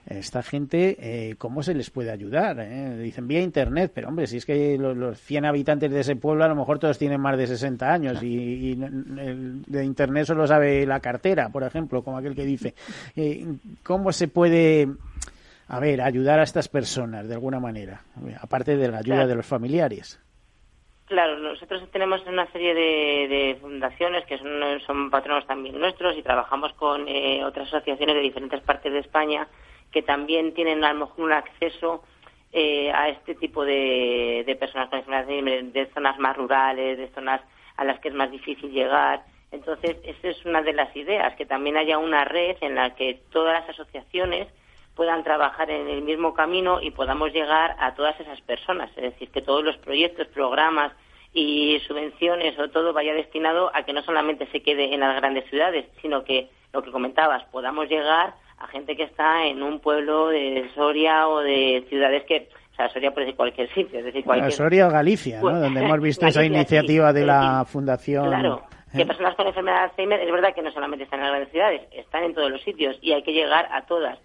esta gente, eh, ¿cómo se les puede ayudar? Eh? Dicen vía Internet, pero hombre, si es que los, 100 habitantes de ese pueblo a lo mejor todos tienen más de 60 años y, de Internet solo sabe la cartera, por ejemplo, como aquel que dice. ¿Cómo se puede a ver, ayudar a estas personas de alguna manera, aparte de la ayuda de los familiares. Claro, nosotros tenemos una serie de, fundaciones que son, patronos también nuestros y trabajamos con eh, otras asociaciones de diferentes partes de España que también tienen a lo mejor un acceso eh, a este tipo de, personas con enfermedad de zonas más rurales, de zonas a las que es más difícil llegar. Entonces, esa es una de las ideas, que también haya una red en la que todas las asociaciones puedan trabajar en el mismo camino y podamos llegar a todas esas personas. Es decir, que todos los proyectos, programas y subvenciones o todo vaya destinado a que no solamente se quede en las grandes ciudades, sino que, lo que comentabas, podamos llegar a gente que está en un pueblo de Soria o de ciudades que, o sea, Soria puede ser cualquier sitio, es decir, cualquier... Soria o Galicia, ¿no? Pues, Donde hemos visto esa iniciativa de la Fundación... Claro, que ¿eh? personas con enfermedad de Alzheimer, es verdad que no solamente están en las grandes ciudades, están en todos los sitios y hay que llegar a todas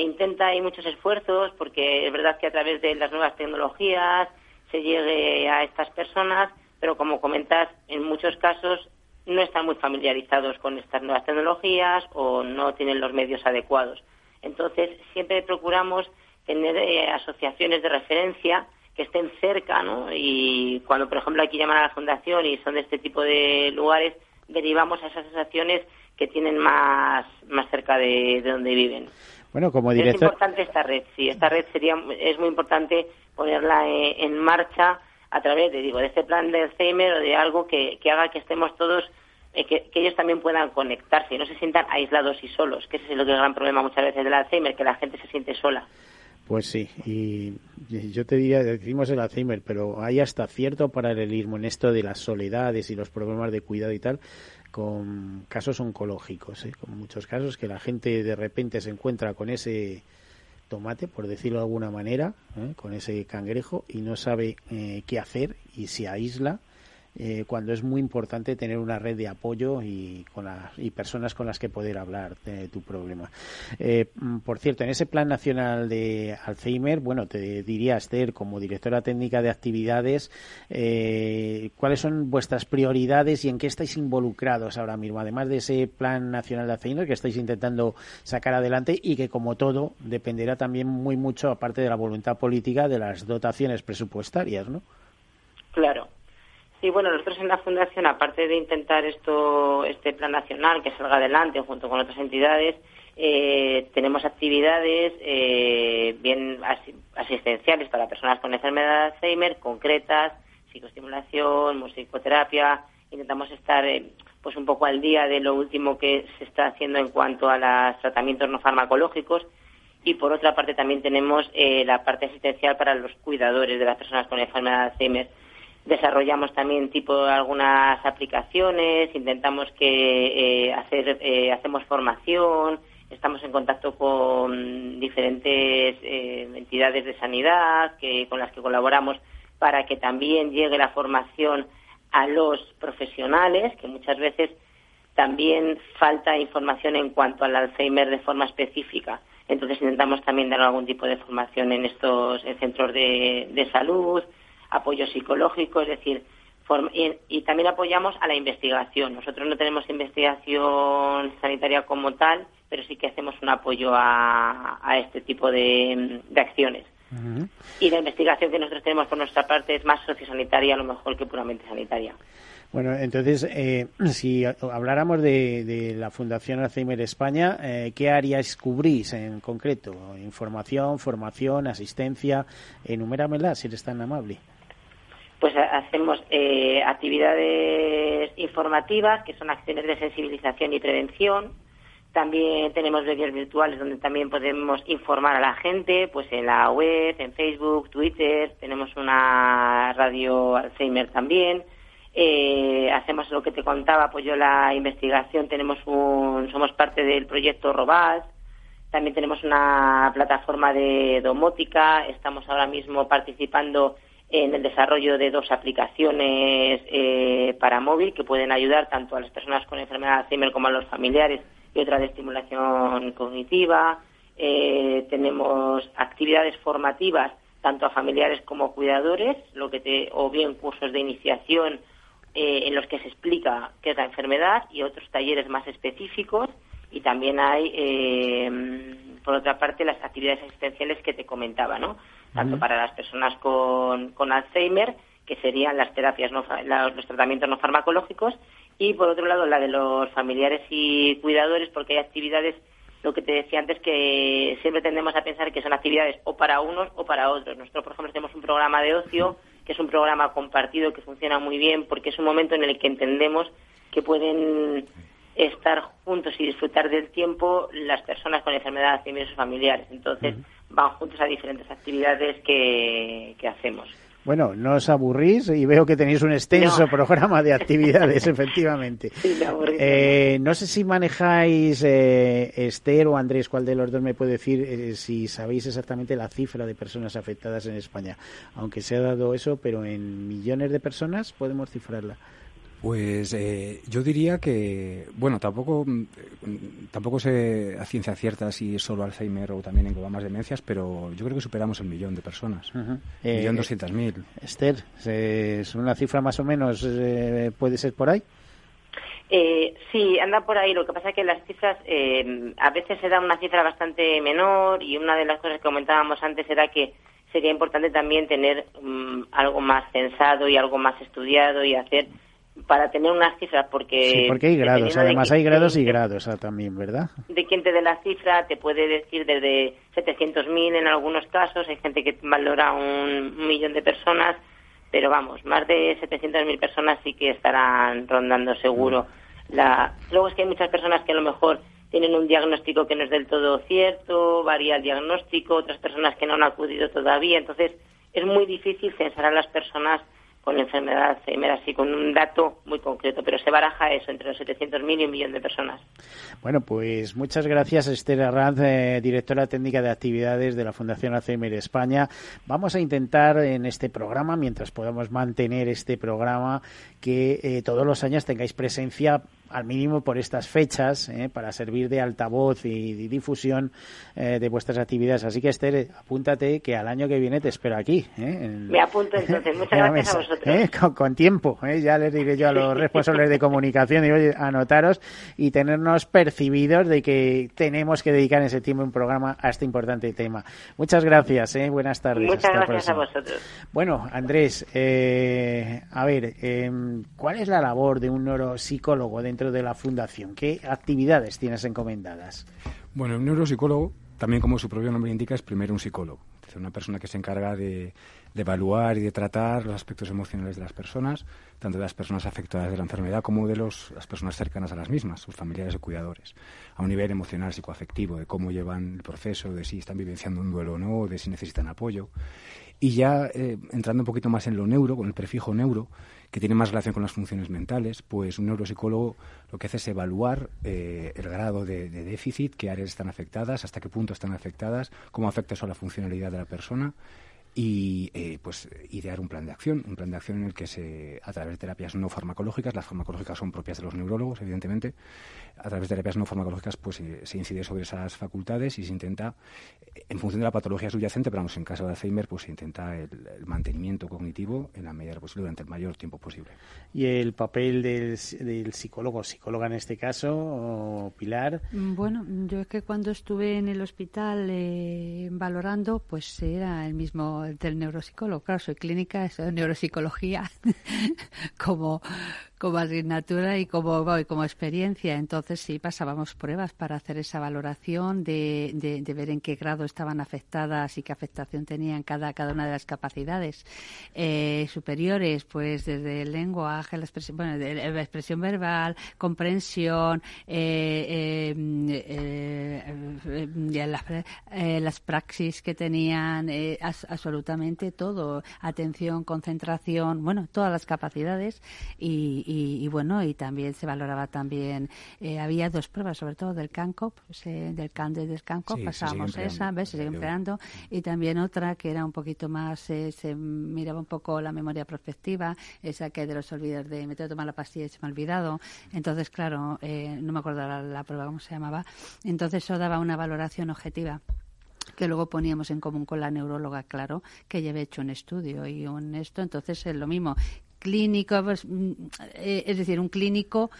intenta, hay muchos esfuerzos, porque es verdad que a través de las nuevas tecnologías se llegue a estas personas, pero como comentas, en muchos casos no están muy familiarizados con estas nuevas tecnologías o no tienen los medios adecuados. Entonces, siempre procuramos tener eh, asociaciones de referencia que estén cerca, ¿no? Y cuando, por ejemplo, aquí llaman a la fundación y son de este tipo de lugares, derivamos a esas asociaciones que tienen más, más cerca de donde viven. Bueno, como Es importante esta red, sí. Esta red sería es muy importante ponerla eh, en marcha a través de, digo, de este plan de Alzheimer o de algo que, haga que estemos todos, eh, que, ellos también puedan conectarse y no se sientan aislados y solos, que ese es el gran problema muchas veces del Alzheimer, que la gente se siente sola. Pues sí, y yo te diría, decimos el Alzheimer, pero hay hasta cierto paralelismo en esto de las soledades y los problemas de cuidado y tal, con casos oncológicos, ¿eh? con muchos casos que la gente de repente se encuentra con ese tomate, por decirlo de alguna manera, ¿eh? con ese cangrejo y no sabe eh, qué hacer y se aísla eh, cuando es muy importante tener una red de apoyo y, con y personas con las que poder hablar de tu problema. Eh, mm, por cierto, en ese Plan Nacional de Alzheimer, bueno, te diría, Esther, como directora técnica de actividades, eh, ¿cuáles son vuestras prioridades y en qué estáis involucrados ahora mismo? Además de ese Plan Nacional de Alzheimer que estáis intentando sacar adelante y que, como todo, dependerá también muy mucho, aparte de la voluntad política, de las dotaciones presupuestarias, ¿no? Claro, Sí, bueno, nosotros en la Fundación, aparte de intentar esto, este plan nacional que salga adelante junto con otras entidades, eh, tenemos actividades eh, bien asistenciales para personas con enfermedad de Alzheimer, concretas, psicoestimulación, musicoterapia. Intentamos estar eh, pues un poco al día de lo último que se está haciendo en cuanto a los tratamientos no farmacológicos. Y por otra parte también tenemos la parte asistencial para los cuidadores de las personas con enfermedad de Alzheimer desarrollamos también tipo algunas aplicaciones, intentamos que eh, hacer, eh, hacemos formación estamos en contacto con diferentes eh, entidades de sanidad que, con las que colaboramos para que también llegue la formación a los profesionales, que muchas veces también falta información en cuanto al Alzheimer de forma específica. Entonces intentamos también dar algún tipo de formación en estos centros de, salud, apoyo psicológico, es decir, y, también apoyamos a la investigación. Nosotros no tenemos investigación sanitaria como tal, pero sí que hacemos un apoyo a, este tipo de, acciones. Y la investigación que nosotros tenemos por nuestra parte es más sociosanitaria a lo mejor que puramente sanitaria. Bueno, entonces, eh, si habláramos de, la Fundación Alzheimer España, eh, ¿qué áreas cubrís en concreto? ¿Información, formación, asistencia? Enuméramela, si eres tan amable. Pues hacemos eh, actividades informativas, que son acciones de sensibilización y prevención. También tenemos medios virtuales donde también podemos informar a la gente, pues en la web, en Facebook, Twitter. Tenemos una radio Alzheimer también eh, hacemos lo que te contaba, apoyo la investigación, tenemos un, somos parte del proyecto Robas, también tenemos una plataforma de domótica, estamos ahora mismo participando en el desarrollo de dos aplicaciones eh, para móvil que pueden ayudar tanto a las personas con enfermedad de Alzheimer como a los familiares y otra de estimulación cognitiva. Eh, tenemos actividades formativas tanto a familiares como cuidadores, lo que te, o bien cursos de iniciación eh, en los que se explica qué es la enfermedad y otros talleres más específicos y también hay, eh, por otra parte, las actividades asistenciales que te comentaba, ¿no? Tanto para las personas con, con Alzheimer, que serían las terapias, no, los tratamientos no farmacológicos, y por otro lado la de los familiares y cuidadores, porque hay actividades, lo que te decía antes, que siempre tendemos a pensar que son actividades o para unos o para otros. Nosotros, por ejemplo, tenemos un programa de ocio que es un programa compartido que funciona muy bien porque es un momento en el que entendemos que pueden estar juntos y disfrutar del tiempo las personas con enfermedades y sus familiares. Entonces van juntos a diferentes actividades que hacemos. Bueno, no os aburrís y veo que tenéis un extenso programa de actividades, efectivamente. eh, no sé si manejáis, eh, Esther o Andrés, cuál de los dos me puede decir eh, si sabéis exactamente la cifra de personas afectadas en España. Aunque se ha dado eso, pero en millones de personas podemos cifrarla. Pues eh, yo diría que, bueno, tampoco, mm, tampoco sé a ciencia cierta si es solo Alzheimer o también engloba más demencias, pero yo creo que superamos el millón de personas. millón eh, doscientas mil. Esther, ¿es una cifra más o menos, eh, puede ser por ahí? sí, anda por ahí. Lo que pasa es que las cifras, a veces se da una cifra bastante menor y una de las cosas que comentábamos antes era que sería importante también tener mm, algo más pensado y algo más estudiado y hacer para tener unas cifras porque sí, porque hay grados además hay grados y grados ah, también verdad de quien te dé la cifra te puede decir desde 700.000 en algunos casos hay gente que valora un, millón de personas pero vamos más de 700.000 personas sí que estarán rondando seguro mm. la luego es que hay muchas personas que a lo mejor tienen un diagnóstico que no es del todo cierto varía el diagnóstico otras personas que no han acudido todavía entonces es muy difícil censar a las personas con enfermedad Alzheimer, así con un dato muy concreto, pero se baraja eso entre los 700.000 y un millón de personas. Bueno, pues muchas gracias Esther Arranz, eh, directora técnica de actividades de la Fundación Alzheimer España. Vamos a intentar en este programa, mientras podamos mantener este programa, que eh, todos los años tengáis presencia al mínimo por estas fechas eh, para servir de altavoz y, difusión eh, de vuestras actividades. Así que Esther, apúntate que al año que viene te espero aquí. Eh, Me apunto entonces. Muchas gracias a vosotros. Con, tiempo. Ya les diré yo a los responsables de comunicación y oye, anotaros y tenernos percibidos de que tenemos que dedicar ese tiempo un programa a este importante tema. Muchas gracias. Buenas tardes. Muchas gracias a vosotros. Bueno, Andrés, a ver, em, ¿cuál es la labor de un neuropsicólogo dentro dentro de la fundación? ¿Qué actividades tienes encomendadas? Bueno, un neuropsicólogo, también como su propio nombre indica, es primero un psicólogo. Es una persona que se encarga de, evaluar y de tratar los aspectos emocionales de las personas, tanto de las personas afectadas de la enfermedad como de los, las personas cercanas a las mismas, sus familiares o cuidadores, a un nivel emocional, psicoafectivo, de cómo llevan el proceso, de si están vivenciando un duelo o no, de si necesitan apoyo. Y ya eh, entrando un poquito más en lo neuro, con el prefijo neuro, que tiene más relación con las funciones mentales, pues un neuropsicólogo lo que hace es evaluar eh, el grado de, déficit, qué áreas están afectadas, hasta qué punto están afectadas, cómo afecta eso a la funcionalidad de la persona y eh, pues idear un plan de acción, un plan de acción en el que se, a través de terapias no farmacológicas, las farmacológicas son propias de los neurólogos, evidentemente, a través de terapias no farmacológicas pues se incide sobre esas facultades y se intenta, en función de la patología subyacente, pero vamos, en caso de Alzheimer, pues se intenta el, mantenimiento cognitivo en la medida posible durante el mayor tiempo posible. ¿Y el papel del, del psicólogo, psicóloga en este caso, o Pilar? Mm, bueno, yo es que cuando estuve en el hospital eh, valorando, pues era el mismo del neuropsicólogo. Claro, soy clínica, de neuropsicología como como asignatura y como, como experiencia. Entonces sí pasábamos pruebas para hacer esa valoración de, de, ver en qué grado estaban afectadas y qué afectación tenían cada, cada una de las capacidades eh, superiores, pues desde el lenguaje, la expresión, bueno, la expresión verbal, comprensión, eh, eh, las, las praxis que tenían, absolutamente todo, atención, concentración, bueno, todas las capacidades y, y, bueno, y también se valoraba también, eh, había dos pruebas, sobre todo del CANCOP, del CAN del CANCOP, pasábamos esa, ¿ves? Se sigue empleando, y también otra que era un poquito más, eh, se miraba un poco la memoria prospectiva, esa que de los olvidos de me tengo que tomar la pastilla y se me ha olvidado. Entonces, claro, eh, no me acuerdo la, la prueba cómo se llamaba. Entonces, eso daba una valoración objetiva que luego poníamos en común con la neuróloga, claro, que lleve hecho un estudio y un esto, entonces es lo mismo clínico, pues, mm, eh, es decir, un clínico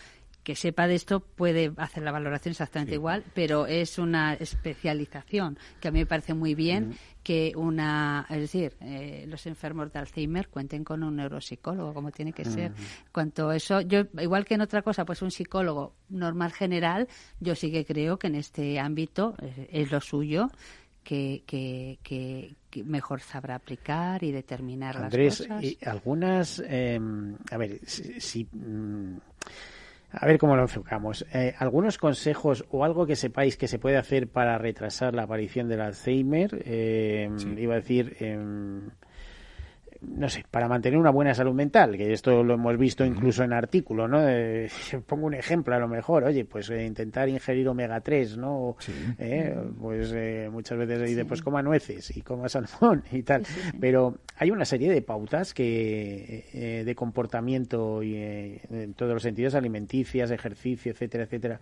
que sepa de esto puede hacer la valoración exactamente igual, pero es una especialización que a mí me parece muy bien que una, es decir, eh, los enfermos de Alzheimer cuenten con un neuropsicólogo, como tiene que ser. Cuanto eso, yo igual que en otra cosa, pues un psicólogo normal general, yo sí que creo que en este ámbito eh, es lo suyo que, que, mejor sabrá aplicar y determinar las cosas. Y algunas, em, a ver, si, mm, a ver cómo lo enfocamos. Eh, algunos consejos o algo que sepáis que se puede hacer para retrasar la aparición del Alzheimer. Em, iba a decir em, no sé, para mantener una buena salud mental, que esto lo hemos visto incluso en artículos, ¿no? pongo un ejemplo a lo mejor, oye, pues eh, intentar ingerir omega 3, ¿no? Eh, pues eh, muchas veces dice, pues coma nueces y coma salmón y tal. Pero hay una serie de pautas que de comportamiento y en todos los sentidos, alimenticias, ejercicio, etcétera, etcétera,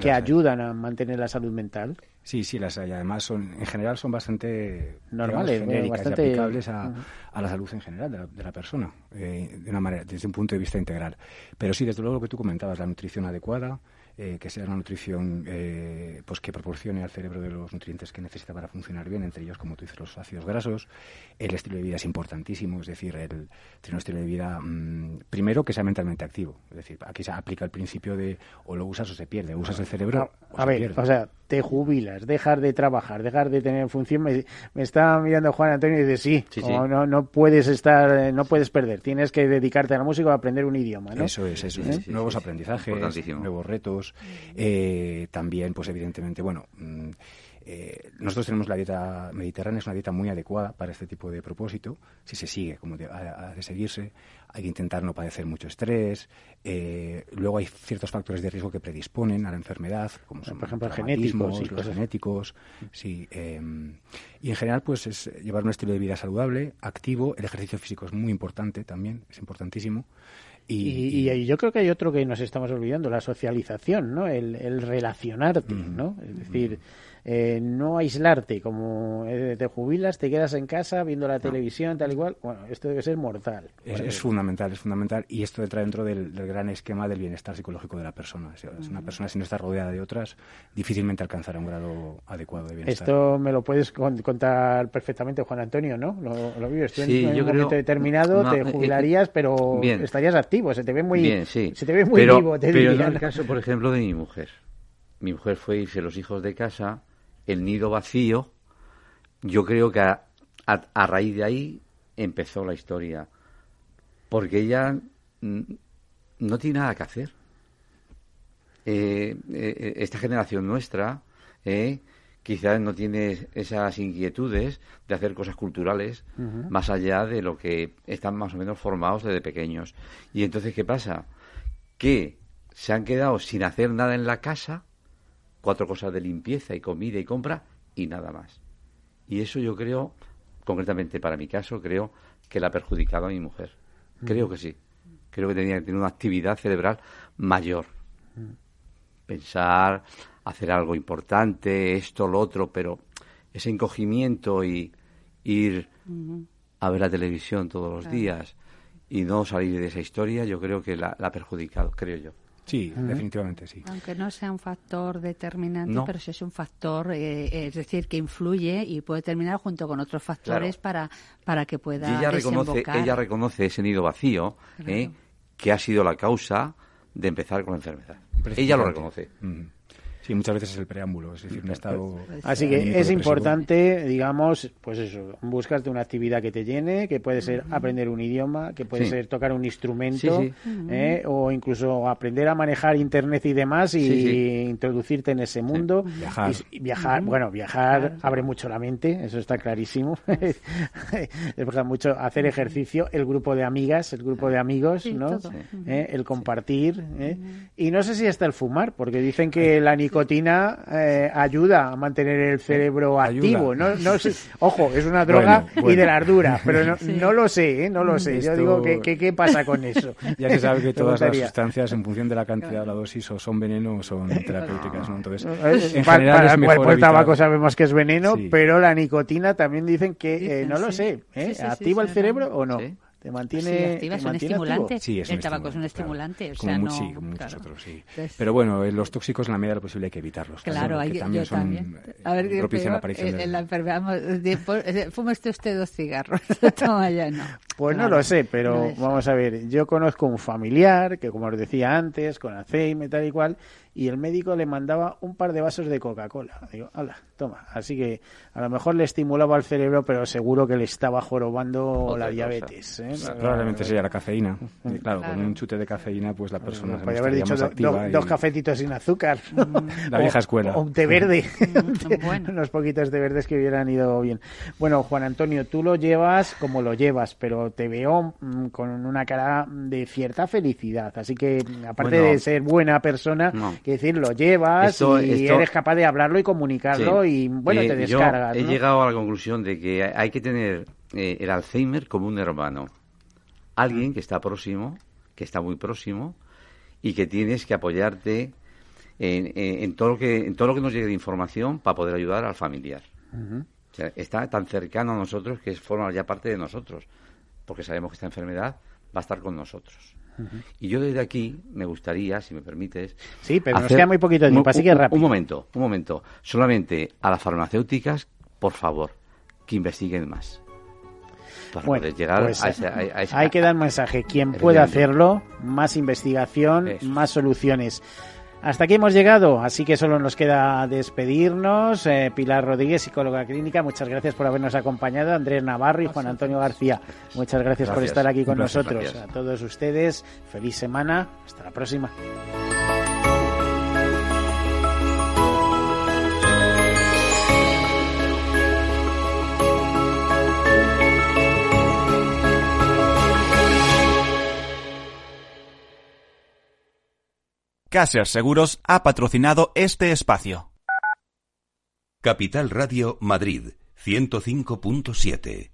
que ayudan a mantener la salud mental. Sí, sí, las hay. Además, son, en general son bastante normales, genéricas y aplicables a, a, la salud en general de la, de la persona, eh, de una manera, desde un punto de vista integral. Pero sí, desde luego lo que tú comentabas, la nutrición adecuada, eh, que sea una nutrición eh, pues que proporcione al cerebro de los nutrientes que necesita para funcionar bien, entre ellos, como tú dices, los ácidos grasos. El estilo de vida es importantísimo, es decir, el tener un estilo de vida, mm, primero, que sea mentalmente activo. Es decir, aquí se aplica el principio de o lo usas o se pierde, usas el cerebro o a ver, o sea, te jubilas, dejar de trabajar, dejar de tener función. Me, está mirando Juan Antonio y dice, sí, No, no puedes estar, no puedes perder, tienes que dedicarte a la música o aprender un idioma, ¿no? Eso es, eso es. Nuevos aprendizajes, nuevos retos. Eh, también, pues evidentemente, bueno... Mm, eh, nosotros tenemos la dieta mediterránea, es una dieta muy adecuada para este tipo de propósito, si se sigue como de, de seguirse. Hay que intentar no padecer mucho estrés. Eh, luego hay ciertos factores de riesgo que predisponen a la enfermedad, como son, por ejemplo, genéticos, los genéticos. Sí, em, y en general, pues es llevar un estilo de vida saludable, activo. El ejercicio físico es muy importante también, es importantísimo. Y, y, yo creo que hay otro que nos estamos olvidando, la socialización, ¿no? El, relacionarte, ¿no? Es decir, eh, no aislarte, como eh, te jubilas, te quedas en casa viendo la televisión, tal igual. Bueno, esto debe ser mortal. Es, fundamental, es fundamental. Y esto entra dentro del, gran esquema del bienestar psicológico de la persona. Es, una persona, si no está rodeada de otras, difícilmente alcanzará un grado adecuado de bienestar. Esto me lo puedes contar perfectamente, Juan Antonio, ¿no? Lo, vives. Tú en, un momento determinado te eh, jubilarías, pero estarías activo. Se te ve muy, se te ve muy vivo. Te pero en el caso, por ejemplo, de mi mujer. Mi mujer fue irse los hijos de casa el nido vacío, yo creo que a, raíz de ahí empezó la historia. Porque ella no tiene nada que hacer. Eh, eh, esta generación nuestra, eh, quizás no tiene esas inquietudes de hacer cosas culturales más allá de lo que están más o menos formados desde pequeños. Y entonces, ¿qué pasa? Que se han quedado sin hacer nada en la casa, cuatro cosas de limpieza y comida y compra y nada más. Y eso yo creo, concretamente para mi caso, creo que la ha perjudicado a mi mujer. Creo que sí. Creo que tenía que tener una actividad cerebral mayor. Pensar, hacer algo importante, esto, lo otro, pero ese encogimiento y ir a ver la televisión todos los Claro. días y no salir de esa historia, yo creo que la, la ha perjudicado, creo yo. Sí, definitivamente sí. Aunque no sea un factor determinante, No. pero sí es un factor, eh, es decir, que influye y puede terminar junto con otros factores para, para que pueda Y ella reconoce, ella reconoce ese nido vacío Claro. ¿eh? que ha sido la causa de empezar con la enfermedad. Ella lo reconoce. Sí, muchas veces es el preámbulo, es decir, un estado. Así que es depresivo. importante, digamos, pues eso, buscarte una actividad que te llene, que puede ser aprender un idioma, que puede Sí. ser tocar un instrumento, Sí, ¿eh? o incluso aprender a manejar internet y demás y Sí, sí. introducirte en ese mundo. Viajar. Y, y viajar, bueno, viajar abre mucho la mente, eso está clarísimo. es mucho hacer ejercicio, el grupo de amigas, el grupo de amigos, Sí, ¿no? ¿Eh? El compartir. ¿eh? Y no sé si hasta el fumar, porque dicen que la nicotina eh, ayuda a mantener el cerebro activo. No, no sé- ojo, es una droga Bueno, bueno. y de las duras, pero no, Sí. no lo sé, ¿eh? no lo sé. Yo digo, ¿qué, qué, qué pasa con eso? Ya se sabe que todas las sustancias, en función de la cantidad de la dosis, o son veneno o son terapéuticas, ¿no? Entonces, Eh, en general para- es mejor bueno, pues el tabaco sabemos que es veneno, Sí. pero la nicotina también dicen que, eh, no lo sí. sé, ¿eh? Sí, sí, sí, ¿activa el sí, cerebro o no? ¿Te mantiene, Sí, activa, te es un mantiene activo? estimulante. Sí, es el un tabaco es un estimulante, estimulante. O Como sea, mu- no, sí, como muchos claro. otros, sí. Entonces- Pero bueno, eh, los tóxicos en la medida de lo posible hay que evitarlos. Claro, hay, que yo también son también. eh, A ver, qué propician la aparición en, del- en la enfermedad. de- eh, Fuma usted usted dos cigarros. Toma ya, no. Pues no Claro, lo sé, pero no vamos a ver, yo conozco un familiar que, como os decía antes, con Alzheimer tal y cual, y el médico le mandaba un par de vasos de Coca-Cola. Digo, hala, toma. Así que a lo mejor le estimulaba el cerebro, pero seguro que le estaba jorobando Otra la diabetes. ¿eh? Probablemente sea la cafeína. Y claro, Claro. con un chute de cafeína, pues la persona se Podría haber dicho más do- activa do- y- dos cafetitos sin azúcar. La vieja escuela. O un té verde. Mm, bueno. Unos poquitos de verdes que hubieran ido bien. Bueno, Juan Antonio, tú lo llevas como lo llevas, pero te veo mm, con una cara de cierta felicidad. Así que, aparte Bueno, de ser buena persona, no. Que decir, lo llevas Esto- y esto- eres capaz de hablarlo y comunicarlo Sí. y, bueno, Eh, te yo descargas. he ¿no? llegado a la conclusión de que hay que tener eh, el Alzheimer como un hermano. Alguien que está próximo, que está muy próximo, y que tienes que apoyarte en, en- en todo, lo que, en todo lo que nos llegue de información para poder ayudar al familiar. O sea, está tan cercano a nosotros que forma ya parte de nosotros, porque sabemos que esta enfermedad va a estar con nosotros. Y yo desde aquí me gustaría, si me permites, Sí, pero nos queda muy poquito tiempo, un- así que rápido. Un momento, un momento. Solamente a las farmacéuticas, por favor, que investiguen más. Para Bueno, poder llegar pues, a ese, a- ese- Hay que dar mensaje. Quien pueda hacerlo, más investigación, Eso. más soluciones. Hasta aquí hemos llegado, así que solo nos queda despedirnos. Eh, Pilar Rodríguez, psicóloga clínica, muchas gracias por habernos acompañado. Andrés Navarro y Juan Antonio García, muchas gracias, por estar aquí con nosotros. gracias. A todos ustedes, feliz semana. Hasta la próxima. Caser Seguros ha patrocinado este espacio. Capital Radio Madrid 105.7.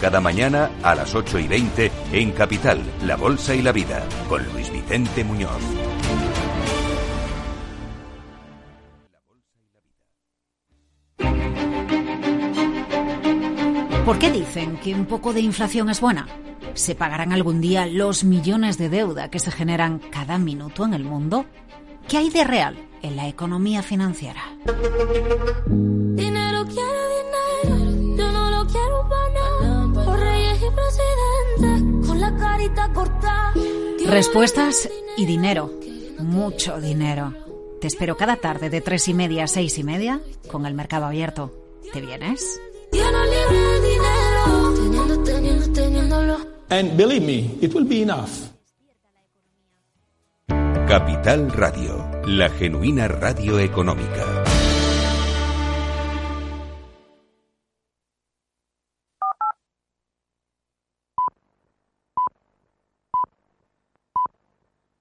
Cada mañana a las 8 y 20 en Capital, La Bolsa y la Vida, con Luis Vicente Muñoz. ¿Por qué dicen que un poco de inflación es buena? ¿Se pagarán algún día los millones de deuda que se generan cada minuto en el mundo? ¿Qué hay de real en la economía financiera? Dinero quiero Respuestas y dinero, mucho dinero. Te espero cada tarde de tres y media a seis y media con el mercado abierto. ¿Te vienes? And believe me, it will be enough. Capital Radio, la genuina radio económica.